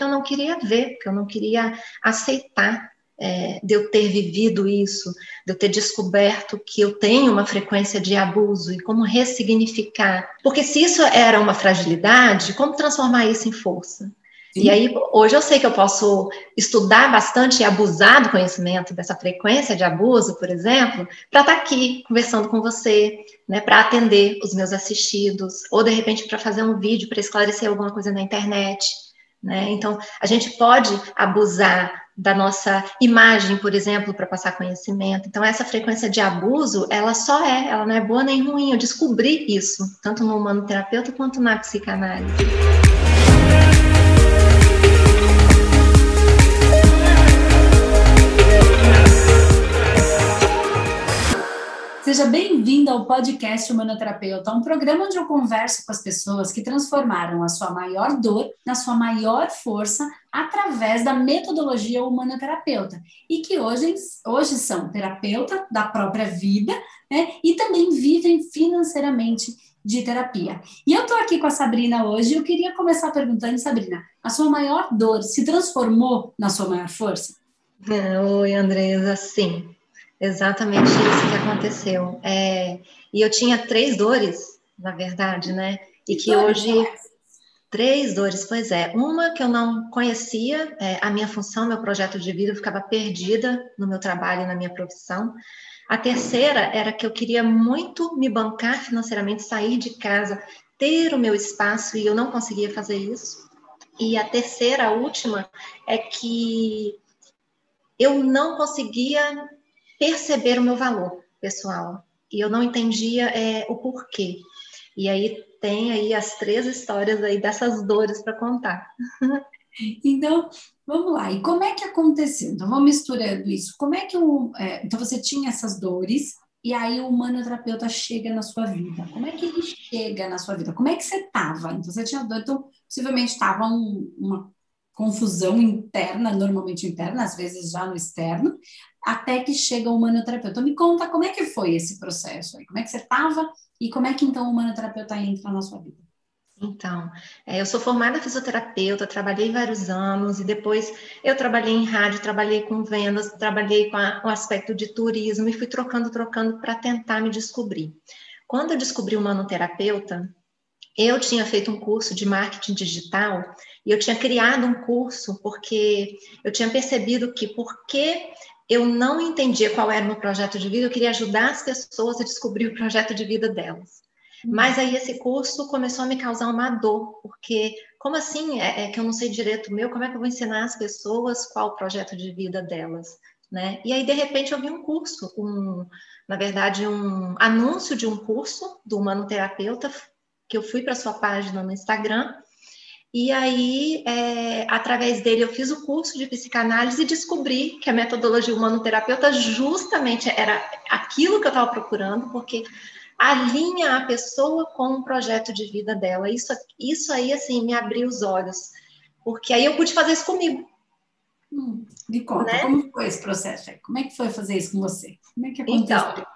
que eu não queria ver, que eu não queria aceitar é, de eu ter vivido isso, de eu ter descoberto que eu tenho uma frequência de abuso e como ressignificar. Porque se isso era uma fragilidade, como transformar isso em força? Sim. E aí, hoje eu sei que eu posso estudar bastante e abusar do conhecimento dessa frequência de abuso, por exemplo, para estar tá aqui conversando com você, né, para atender os meus assistidos, ou de repente para fazer um vídeo para esclarecer alguma coisa na internet. Né? Então, a gente pode abusar da nossa imagem, por exemplo, para passar conhecimento. Então, essa frequência de abuso, ela só é, ela não é boa nem ruim. Eu descobri isso, tanto no humanoterapeuta quanto na psicanálise. Seja bem-vindo ao podcast Humanoterapeuta, um programa onde eu converso com as pessoas que transformaram a sua maior dor na sua maior força através da metodologia humanoterapeuta e que hoje, hoje são terapeuta da própria vida né, e também vivem financeiramente de terapia. E eu estou aqui com a Sabrina hoje e eu queria começar perguntando, Sabrina, a sua maior dor se transformou na sua maior força? Oi, Andresa, sim. Exatamente isso que aconteceu. É, e eu tinha três dores, na verdade, né? E que hoje. Três dores, pois é. Uma que eu não conhecia, é, a minha função, meu projeto de vida, eu ficava perdida no meu trabalho, na minha profissão. A terceira era que eu queria muito me bancar financeiramente, sair de casa, ter o meu espaço e eu não conseguia fazer isso. E a terceira, a última, é que eu não conseguia perceber o meu valor pessoal. E eu não entendia é, o porquê. E aí tem aí as três histórias aí dessas dores para contar. Então, vamos lá. E como é que aconteceu? Então, vamos misturando isso. Como é que o, é, então você tinha essas dores e aí o humanoterapeuta chega na sua vida? Como é que ele chega na sua vida? Como é que você estava? Então, você tinha dor, então possivelmente estava um, uma confusão interna, normalmente interna, às vezes já no externo, até que chega o humanoterapeuta. Me conta como é que foi esse processo aí, como é que você estava e como é que então o humanoterapeuta entra na sua vida? Então, é, eu sou formada fisioterapeuta, trabalhei vários anos e depois eu trabalhei em rádio, trabalhei com vendas, trabalhei com a, o aspecto de turismo e fui trocando, trocando para tentar me descobrir. Quando eu descobri o humanoterapeuta, eu tinha feito um curso de marketing digital e eu tinha criado um curso porque eu tinha percebido que porque eu não entendia qual era o meu projeto de vida, eu queria ajudar as pessoas a descobrir o projeto de vida delas. Uhum. Mas aí esse curso começou a me causar uma dor, porque como assim é, é, que eu não sei direito meu, como é que eu vou ensinar as pessoas qual o projeto de vida delas? Né? E aí, de repente, eu vi um curso, um, na verdade, um anúncio de um curso do humanoterapeuta, que eu fui para sua página no Instagram, e aí, é, através dele, eu fiz o curso de psicanálise e descobri que a metodologia humanoterapeuta justamente era aquilo que eu estava procurando, porque alinha a pessoa com o projeto de vida dela. Isso, isso aí, assim, me abriu os olhos, porque aí eu pude fazer isso comigo. Hum, me conta, né? como foi esse processo? Como é que foi fazer isso com você? Como é que aconteceu? Então,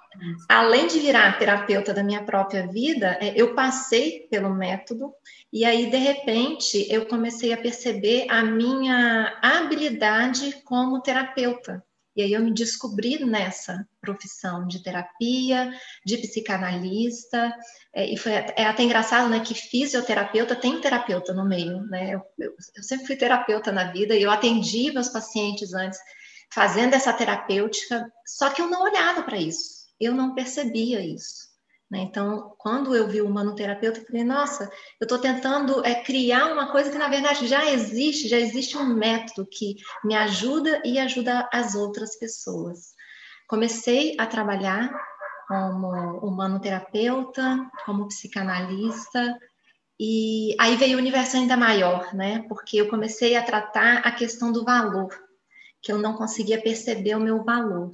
além de virar terapeuta da minha própria vida, é, eu passei pelo método e aí, de repente, eu comecei a perceber a minha habilidade como terapeuta. E aí eu me descobri nessa profissão de terapia, de psicanalista, é, e foi é até engraçado, né, que fisioterapeuta tem terapeuta no meio, né? Eu, eu, eu sempre fui terapeuta na vida e eu atendi meus pacientes antes fazendo essa terapêutica, só que eu não olhava para isso eu não percebia isso. Né? Então, quando eu vi o humanoterapeuta, eu falei, nossa, eu estou tentando é, criar uma coisa que, na verdade, já existe, já existe um método que me ajuda e ajuda as outras pessoas. Comecei a trabalhar como humanoterapeuta, como psicanalista, e aí veio o universo ainda maior, né? Porque eu comecei a tratar a questão do valor, que eu não conseguia perceber o meu valor.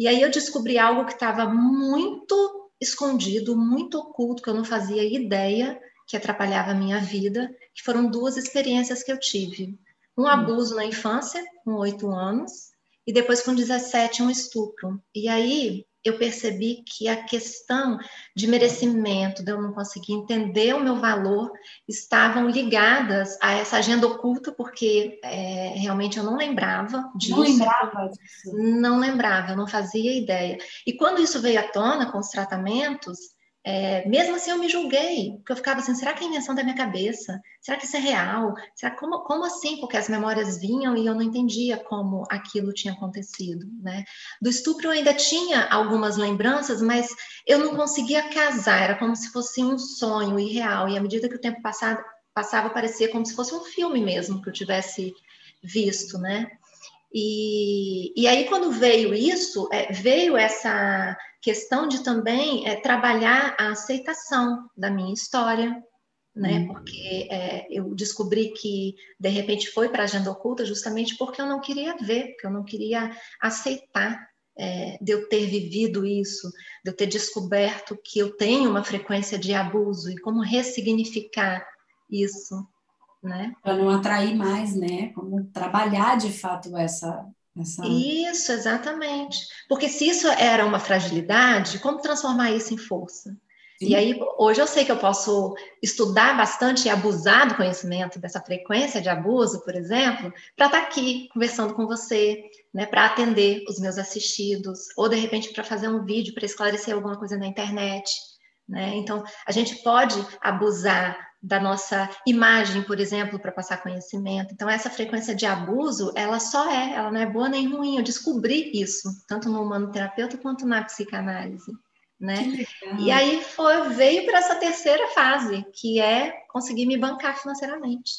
E aí eu descobri algo que estava muito escondido, muito oculto, que eu não fazia ideia que atrapalhava a minha vida, que foram duas experiências que eu tive. Um hum. abuso na infância, com oito anos, e depois com 17, um estupro. E aí eu percebi que a questão de merecimento, de eu não conseguir entender o meu valor, estavam ligadas a essa agenda oculta, porque é, realmente eu não lembrava disso. Não lembrava disso? Não lembrava, eu não fazia ideia. E quando isso veio à tona com os tratamentos, é, mesmo assim, eu me julguei, porque eu ficava assim: será que é invenção da minha cabeça? Será que isso é real? Será como, como assim? Porque as memórias vinham e eu não entendia como aquilo tinha acontecido, né? Do estupro eu ainda tinha algumas lembranças, mas eu não conseguia casar, era como se fosse um sonho irreal. E à medida que o tempo passava, passava parecia como se fosse um filme mesmo que eu tivesse visto, né? E, e aí, quando veio isso, é, veio essa questão de também é, trabalhar a aceitação da minha história, né? Uhum. Porque é, eu descobri que de repente foi para a agenda oculta justamente porque eu não queria ver, porque eu não queria aceitar é, de eu ter vivido isso, de eu ter descoberto que eu tenho uma frequência de abuso e como ressignificar isso, né? Para não atrair mais, né? Como trabalhar de fato essa essa... Isso, exatamente. Porque se isso era uma fragilidade, como transformar isso em força? Sim. E aí, hoje eu sei que eu posso estudar bastante e abusar do conhecimento dessa frequência de abuso, por exemplo, para estar tá aqui conversando com você, né, para atender os meus assistidos, ou de repente para fazer um vídeo para esclarecer alguma coisa na internet. Né? Então, a gente pode abusar da nossa imagem, por exemplo, para passar conhecimento. Então, essa frequência de abuso, ela só é, ela não é boa nem ruim. Eu descobri isso, tanto no humanoterapeuta quanto na psicanálise. Né? E aí foi, veio para essa terceira fase, que é conseguir me bancar financeiramente.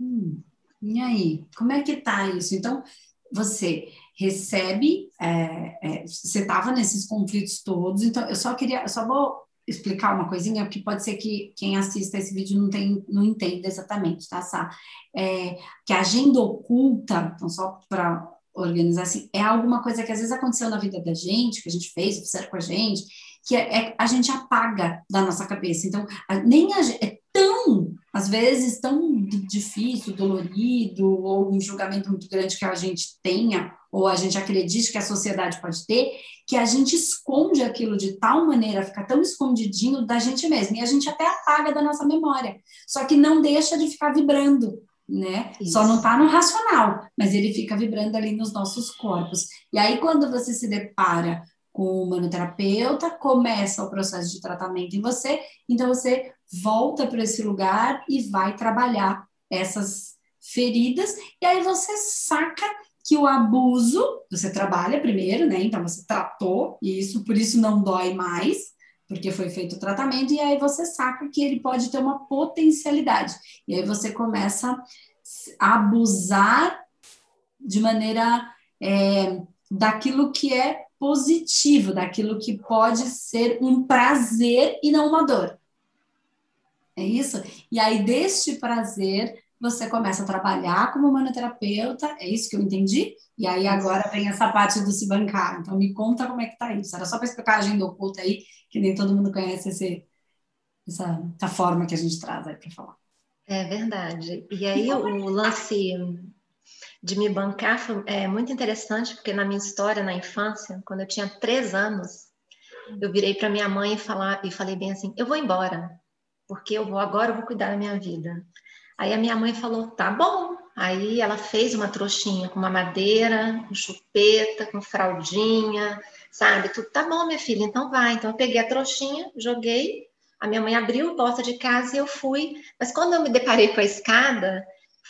Hum, e aí, como é que tá isso? Então, você recebe, é, é, você estava nesses conflitos todos, então eu só queria, eu só vou explicar uma coisinha, porque pode ser que quem assista esse vídeo não, tem, não entenda exatamente, tá, Sá? É, que a agenda oculta, então só para organizar assim, é alguma coisa que às vezes aconteceu na vida da gente, que a gente fez, fizeram com a gente, que é, é a gente apaga da nossa cabeça. Então, a, nem a, é tão, às vezes, tão difícil, dolorido, ou um julgamento muito grande que a gente tenha, ou a gente acredite que a sociedade pode ter, que a gente esconde aquilo de tal maneira, fica tão escondidinho da gente mesmo, e a gente até apaga da nossa memória, só que não deixa de ficar vibrando, né? Isso. Só não está no racional, mas ele fica vibrando ali nos nossos corpos. E aí, quando você se depara com o manoterapeuta, começa o processo de tratamento em você, então você volta para esse lugar e vai trabalhar essas feridas, e aí você saca que o abuso, você trabalha primeiro, né? Então você tratou isso, por isso não dói mais, porque foi feito o tratamento, e aí você saca que ele pode ter uma potencialidade. E aí você começa a abusar de maneira é, daquilo que é positivo, daquilo que pode ser um prazer e não uma dor. É isso? E aí, deste prazer, você começa a trabalhar como manoterapeuta, é isso que eu entendi? E aí agora vem essa parte do se bancar. Então me conta como é que tá isso. Era só para explicar a agenda oculta aí, que nem todo mundo conhece esse, essa, essa forma que a gente traz aí para falar. É verdade. E aí o lance de me bancar foi é, muito interessante, porque na minha história, na infância, quando eu tinha três anos, eu virei para minha mãe e, falar, e falei bem assim, eu vou embora, porque eu vou agora eu vou cuidar da minha vida. Aí a minha mãe falou: tá bom. Aí ela fez uma trouxinha com uma madeira, com chupeta, com fraldinha, sabe? Tudo tá bom, minha filha, então vai. Então eu peguei a trouxinha, joguei. A minha mãe abriu a porta de casa e eu fui. Mas quando eu me deparei com a escada,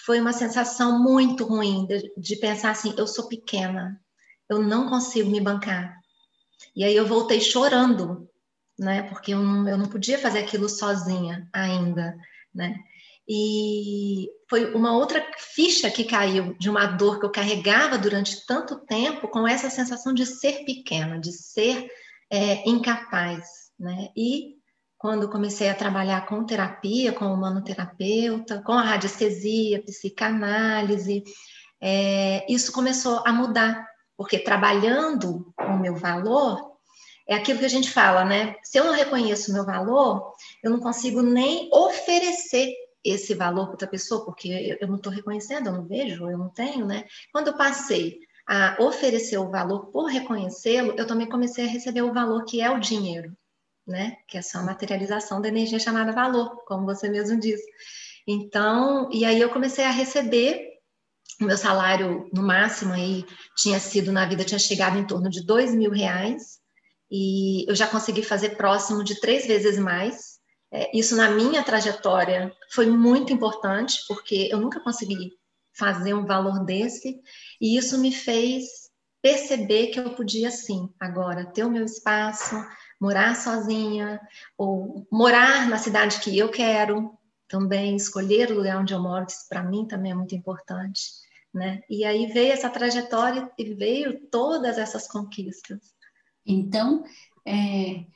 foi uma sensação muito ruim de, de pensar assim: eu sou pequena, eu não consigo me bancar. E aí eu voltei chorando, né? Porque eu não, eu não podia fazer aquilo sozinha ainda, né? E foi uma outra ficha que caiu de uma dor que eu carregava durante tanto tempo com essa sensação de ser pequena, de ser é, incapaz, né? E quando comecei a trabalhar com terapia, com humanoterapeuta, com a radiestesia, psicanálise, é, isso começou a mudar, porque trabalhando o meu valor, é aquilo que a gente fala, né? Se eu não reconheço o meu valor, eu não consigo nem oferecer esse valor para outra pessoa, porque eu não estou reconhecendo, eu não vejo, eu não tenho, né? Quando eu passei a oferecer o valor por reconhecê-lo, eu também comecei a receber o valor que é o dinheiro, né? Que é só a materialização da energia chamada valor, como você mesmo disse. Então, e aí eu comecei a receber o meu salário no máximo aí tinha sido na vida tinha chegado em torno de dois mil reais e eu já consegui fazer próximo de três vezes mais. É, isso na minha trajetória foi muito importante porque eu nunca consegui fazer um valor desse e isso me fez perceber que eu podia sim agora ter o meu espaço, morar sozinha ou morar na cidade que eu quero, também escolher o lugar onde eu moro, que para mim também é muito importante, né? E aí veio essa trajetória e veio todas essas conquistas. Então, é,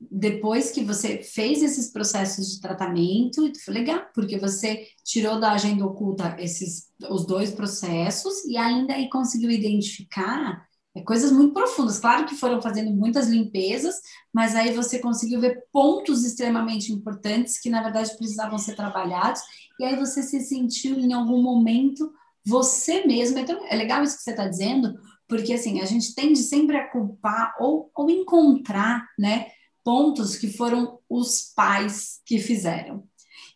depois que você fez esses processos de tratamento, foi legal, porque você tirou da agenda oculta esses os dois processos e ainda aí conseguiu identificar é, coisas muito profundas. Claro que foram fazendo muitas limpezas, mas aí você conseguiu ver pontos extremamente importantes que, na verdade, precisavam ser trabalhados, e aí você se sentiu em algum momento você mesmo. Então, é legal isso que você está dizendo, porque assim, a gente tende sempre a culpar ou, ou encontrar, né, pontos que foram os pais que fizeram.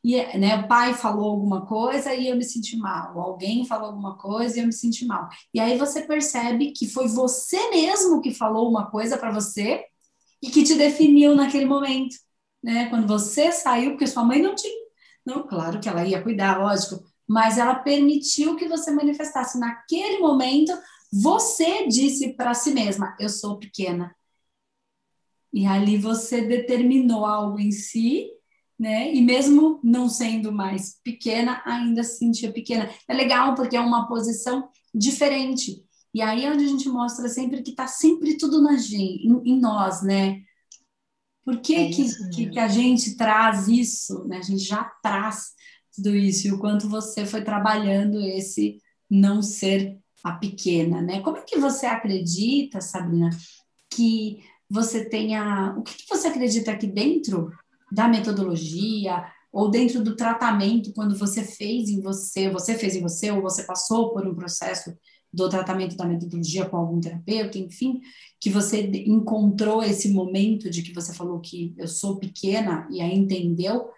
E né, o pai falou alguma coisa e eu me senti mal, alguém falou alguma coisa e eu me senti mal. E aí você percebe que foi você mesmo que falou uma coisa para você e que te definiu naquele momento, né? Quando você saiu, porque sua mãe não tinha, não, claro que ela ia cuidar, lógico, mas ela permitiu que você manifestasse naquele momento. Você disse para si mesma: eu sou pequena. E ali você determinou algo em si né? E mesmo não sendo mais pequena, ainda se sentia pequena. É legal porque é uma posição diferente. E aí é onde a gente mostra sempre que está sempre tudo na gente, em, em nós, né? Por que, é que, que, que, a gente traz isso, né? A gente já traz tudo isso e o quanto você foi trabalhando esse não ser a pequena, né? Como é que você acredita, Sabrina, que você tenha... O que, que você acredita aqui dentro da metodologia ou dentro do tratamento, quando você fez em você, você fez em você, ou você passou por um processo do tratamento da metodologia com algum terapeuta, enfim, que você encontrou esse momento de que você falou que eu sou pequena e aí entendeu.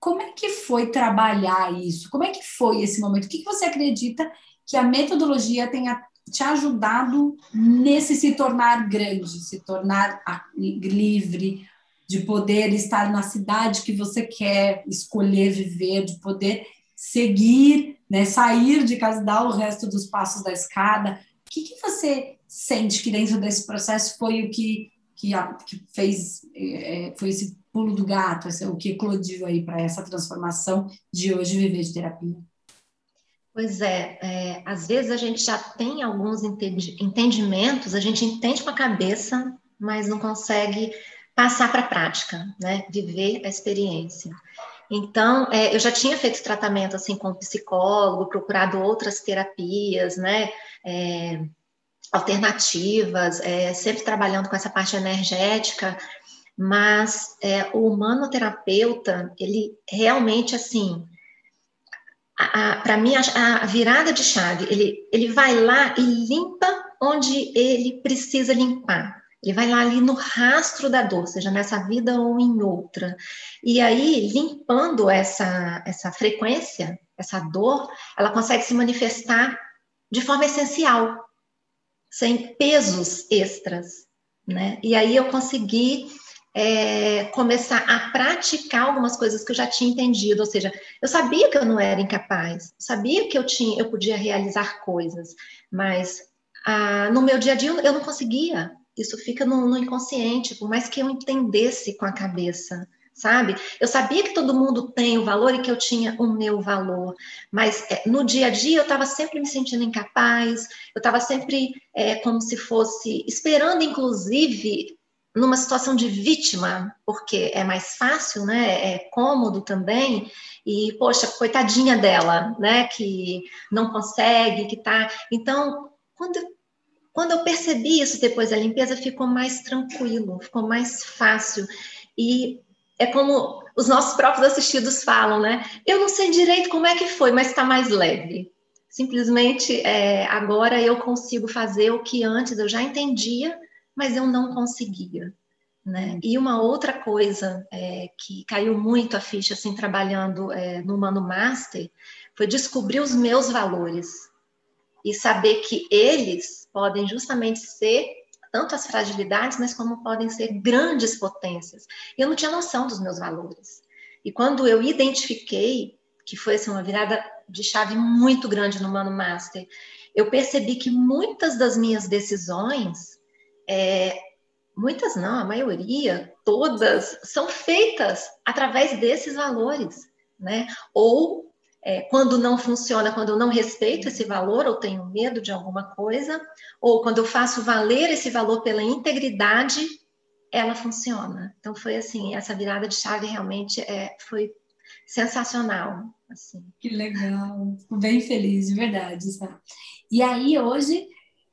Como é que foi trabalhar isso? Como é que foi esse momento? O que, que você acredita que a metodologia tenha te ajudado nesse se tornar grande, se tornar livre, de poder estar na cidade que você quer escolher viver, de poder seguir, né, sair de casa, dar o resto dos passos da escada. O que, que você sente que dentro desse processo foi o que, que, que fez, é, foi esse pulo do gato, esse, o que eclodiu aí para essa transformação de hoje viver de terapia? Pois é, é, às vezes a gente já tem alguns entendimentos, a gente entende com a cabeça, mas não consegue passar para a prática, né? Viver a experiência. Então, é, eu já tinha feito tratamento assim com psicólogo, procurado outras terapias, né? É, alternativas, é, sempre trabalhando com essa parte energética, mas é, o humanoterapeuta, ele realmente assim, para mim a, a, virada de chave, ele, ele vai lá e limpa onde ele precisa limpar. Ele vai lá ali no rastro da dor, seja nessa vida ou em outra. E aí, limpando essa, essa frequência, essa dor, ela consegue se manifestar de forma essencial, sem pesos extras. Né? E aí eu consegui é, começar a praticar algumas coisas que eu já tinha entendido, ou seja, eu sabia que eu não era incapaz, sabia que eu tinha, eu podia realizar coisas, mas ah, no meu dia a dia eu não conseguia isso fica no, no, inconsciente, por mais que eu entendesse com a cabeça, sabe? Eu sabia que todo mundo tem o valor e que eu tinha o meu valor, mas é, no dia a dia eu estava sempre me sentindo incapaz, eu estava sempre é, como se fosse esperando, inclusive, numa situação de vítima, porque é mais fácil, né? É cômodo também. E, poxa, coitadinha dela, né? Que não consegue, que tá. Então, quando quando eu percebi isso depois da limpeza, ficou mais tranquilo, ficou mais fácil. E é como os nossos próprios assistidos falam, né? Eu não sei direito como é que foi, mas está mais leve. Simplesmente é, agora eu consigo fazer o que antes eu já entendia, mas eu não conseguia. Né? E uma outra coisa é, que caiu muito a ficha assim trabalhando é, no Mano Master foi descobrir os meus valores e saber que eles podem justamente ser tanto as fragilidades, mas como podem ser grandes potências. Eu não tinha noção dos meus valores. E quando eu identifiquei, que foi assim, uma virada de chave muito grande no Mano Master, eu percebi que muitas das minhas decisões, é, muitas não, a maioria, todas, são feitas através desses valores, né? Ou é, quando não funciona, quando eu não respeito esse valor ou tenho medo de alguma coisa, ou quando eu faço valer esse valor pela integridade, ela funciona. Então foi assim, essa virada de chave realmente é, foi sensacional. Assim. Que legal, Fico bem feliz, de verdade. Sabe? E aí hoje,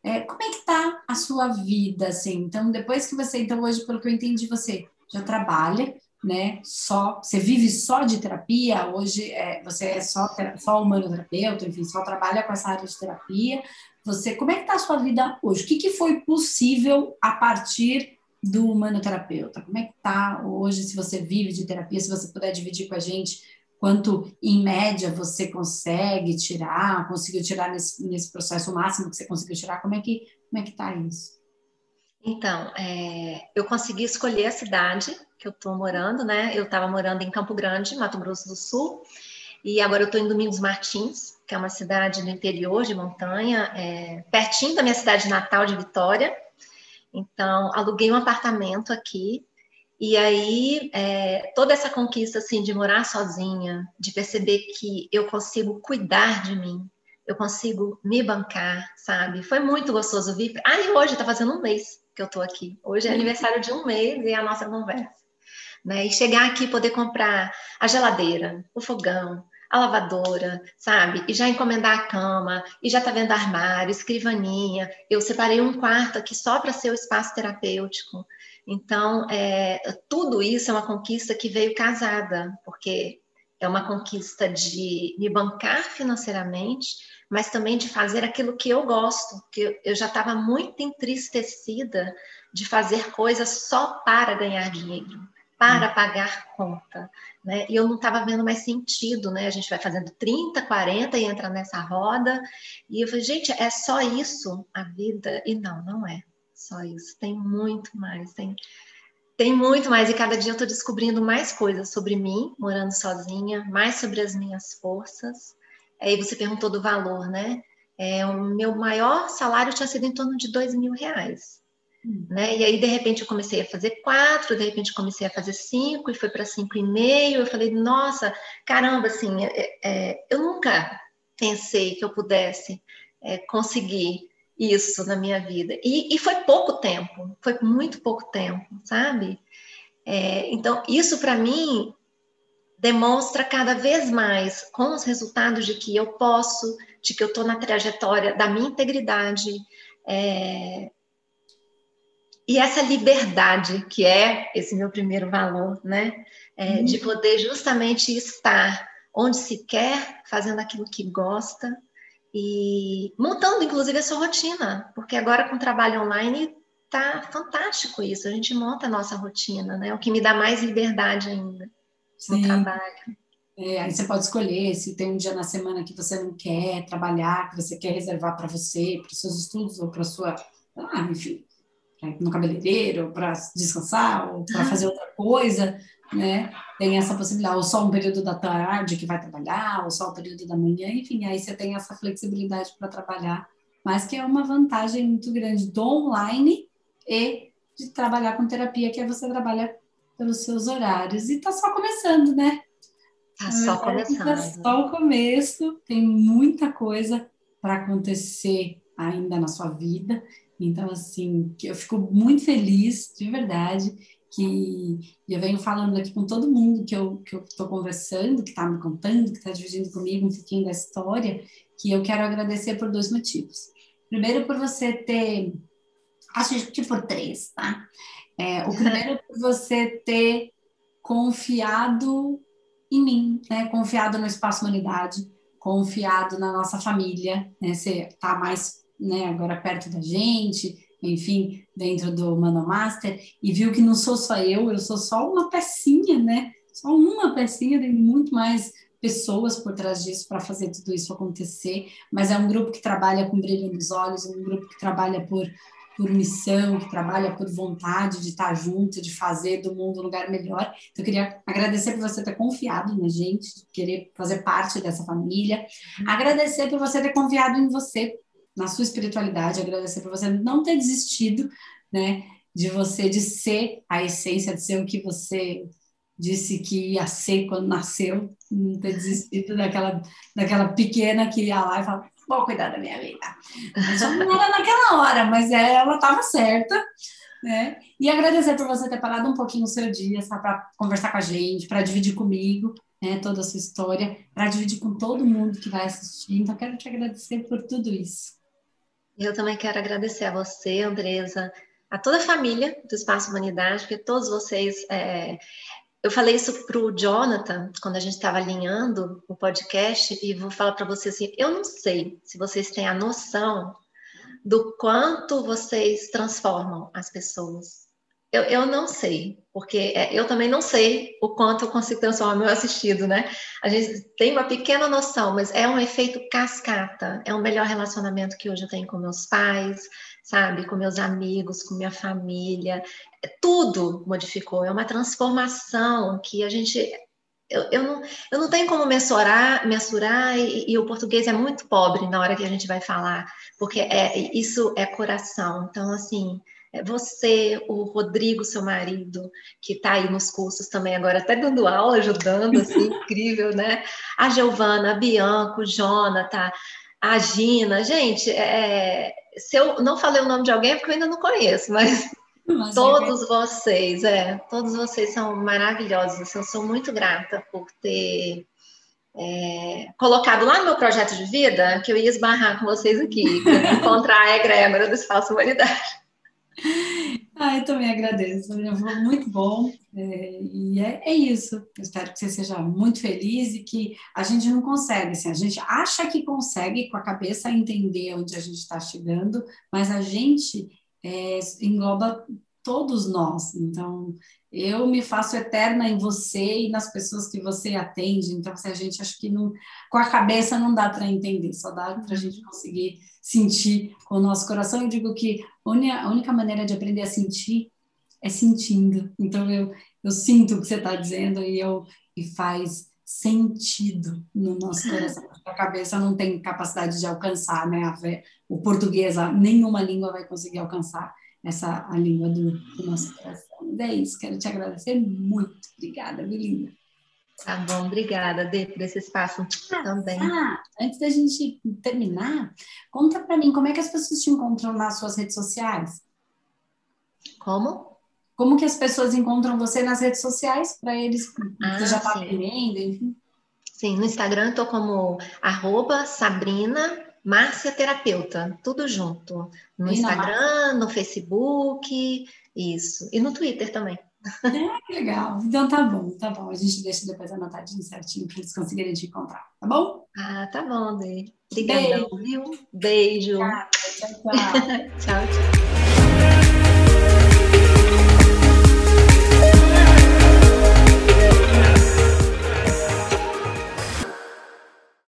é, como é que tá a sua vida, assim? Então depois que você, então hoje, pelo que eu entendi, você já trabalha, né? Só você vive só de terapia. Hoje é, você é só só humanoterapeuta, enfim, só trabalha com essa área de terapia. Você, como é que está a sua vida hoje? O que, que foi possível a partir do humanoterapeuta? Como é que está hoje? Se você vive de terapia, se você puder dividir com a gente quanto em média você consegue tirar, conseguiu tirar nesse, nesse processo o máximo que você conseguiu tirar? Como é que como é que está isso? Então, é, eu consegui escolher a cidade que eu estou morando, né? Eu estava morando em Campo Grande, Mato Grosso do Sul, e agora eu estou em Domingos Martins, que é uma cidade do interior de montanha, é, pertinho da minha cidade natal de Vitória. Então, aluguei um apartamento aqui, e aí é, toda essa conquista assim de morar sozinha, de perceber que eu consigo cuidar de mim, eu consigo me bancar, sabe? Foi muito gostoso vir. Ah, e hoje está fazendo um mês que eu estou aqui. Hoje é aniversário de um mês e a nossa conversa. Né? E chegar aqui poder comprar a geladeira, o fogão, a lavadora, sabe? E já encomendar a cama, e já tá vendo armário, escrivaninha. Eu separei um quarto aqui só para ser o espaço terapêutico. Então, é, tudo isso é uma conquista que veio casada, porque é uma conquista de me bancar financeiramente, mas também de fazer aquilo que eu gosto, que eu já estava muito entristecida de fazer coisas só para ganhar dinheiro para pagar conta, né? E eu não estava vendo mais sentido, né? A gente vai fazendo 30, 40 e entra nessa roda. E eu falei, gente, é só isso a vida? E não, não é só isso. Tem muito mais, tem tem muito mais e cada dia eu estou descobrindo mais coisas sobre mim, morando sozinha, mais sobre as minhas forças. Aí você perguntou do valor, né? É, o meu maior salário tinha sido em torno de dois mil reais. Né? E aí, de repente, eu comecei a fazer quatro, de repente, comecei a fazer cinco, e foi para cinco e meio. Eu falei, nossa, caramba, assim, é, é, eu nunca pensei que eu pudesse é, conseguir isso na minha vida. E, e, foi pouco tempo, foi muito pouco tempo, sabe? É, então, isso para mim demonstra cada vez mais, com os resultados de que eu posso, de que eu estou na trajetória da minha integridade, é, e essa liberdade, que é esse meu primeiro valor, né? É, uhum. De poder justamente estar onde se quer, fazendo aquilo que gosta e montando, inclusive, a sua rotina, porque agora com o trabalho online tá fantástico isso, a gente monta a nossa rotina, né? O que me dá mais liberdade ainda Sim. no trabalho. É, aí você pode escolher se tem um dia na semana que você não quer trabalhar, que você quer reservar para você, para os seus estudos ou para sua. Ah, enfim, no cabeleireiro, para descansar ou para fazer outra coisa, né? Tem essa possibilidade, ou só um período da tarde que vai trabalhar, ou só um período da manhã, enfim, aí você tem essa flexibilidade para trabalhar, mas que é uma vantagem muito grande do online e de trabalhar com terapia, que é você trabalha pelos seus horários. E está só começando, né? Está só começando. Tá só o começo, tem muita coisa para acontecer ainda na sua vida. Então, assim, eu fico muito feliz, de verdade, que eu venho falando aqui com todo mundo que eu que estou conversando, que está me contando, que está dividindo comigo um pouquinho da história, que eu quero agradecer por dois motivos. Primeiro, por você ter, acho que por três, tá? É, o primeiro, por você ter confiado em mim, né? Confiado no Espaço Humanidade, confiado na nossa família, né? Você está mais, né, agora perto da gente, enfim, dentro do Manomaster, e viu que não sou só eu, eu sou só uma pecinha, né? Só uma pecinha, tem muito mais pessoas por trás disso para fazer tudo isso acontecer, mas é um grupo que trabalha com brilho nos olhos, um grupo que trabalha por por missão, que trabalha por vontade de estar junto, de fazer do mundo um lugar melhor. Então, eu queria agradecer por você ter confiado na gente, querer fazer parte dessa família. Agradecer por você ter confiado em você, na sua espiritualidade. Agradecer por você não ter desistido, né? De você, de ser a essência, de ser o que você disse que ia ser quando nasceu, não ter desistido daquela, daquela pequena que ia lá e falava, vou cuidar da minha vida. Só não era naquela hora, mas ela estava certa. Né? E agradecer por você ter parado um pouquinho o seu dia, para conversar com a gente, para dividir comigo né, toda a sua história, para dividir com todo mundo que vai assistir. Então, quero te agradecer por tudo isso. Eu também quero agradecer a você, Andresa, a toda a família do Espaço Humanidade, porque todos vocês é, eu falei isso para o Jonathan quando a gente estava alinhando o podcast e vou falar para vocês assim: eu não sei se vocês têm a noção do quanto vocês transformam as pessoas. Eu, eu não sei, porque é, eu também não sei o quanto eu consigo transformar meu assistido, né? A gente tem uma pequena noção, mas é um efeito cascata. É o melhor relacionamento que hoje eu tenho com meus pais, sabe? Com meus amigos, com minha família. Tudo modificou. É uma transformação que a gente. Eu, eu, não, eu não tenho como mensurar, mensurar e, e, o português é muito pobre na hora que a gente vai falar, porque é, isso é coração. Então, assim, é você, o Rodrigo, seu marido, que está aí nos cursos também agora, até dando aula, ajudando, assim, incrível, né? A Giovana, a Bianca, o Jonathan, a Gina. Gente, é, se eu não falei o nome de alguém é porque eu ainda não conheço, mas, mas é todos é vocês, é, todos vocês são maravilhosos. Eu sou muito grata por ter é, colocado lá no meu projeto de vida que eu ia esbarrar com vocês aqui, encontrar a egrégora do Espaço Humanidade. Ah, eu também agradeço, foi muito bom. É, e é, é, isso. Eu espero que você seja muito feliz e que a gente não consegue, assim, a gente acha que consegue com a cabeça entender onde a gente está chegando, mas a gente é, engloba todos nós. Então, eu me faço eterna em você e nas pessoas que você atende. Então, se a gente acha que não, com a cabeça não dá para entender, só dá para a gente conseguir sentir com o nosso coração. Eu digo que a única maneira de aprender a sentir é sentindo. Então, eu, eu sinto o que você está dizendo e, eu, e faz sentido no nosso coração. A cabeça não tem capacidade de alcançar, né? O português, nenhuma língua vai conseguir alcançar essa a língua do, do nosso coração. Mas é isso, quero te agradecer muito. Obrigada, Belinda. Tá bom, obrigada, Dê, por esse espaço ah, também. Ah, antes da gente terminar, conta para mim como é que as pessoas te encontram nas suas redes sociais? Como? Como que as pessoas encontram você nas redes sociais para eles? Ah, você já está aprendendo, enfim. Sim, no Instagram estou como arroba Sabrina Márcia Terapeuta, tudo junto. No e Instagram, no Facebook, isso. E no Twitter também. É, que legal. Então tá bom, tá bom. A gente deixa depois anotadinho certinho para eles conseguirem te encontrar, tá bom? Ah, tá bom, Dê. Obrigadão, viu? Beijo. Tchau, tchau. tchau, tchau.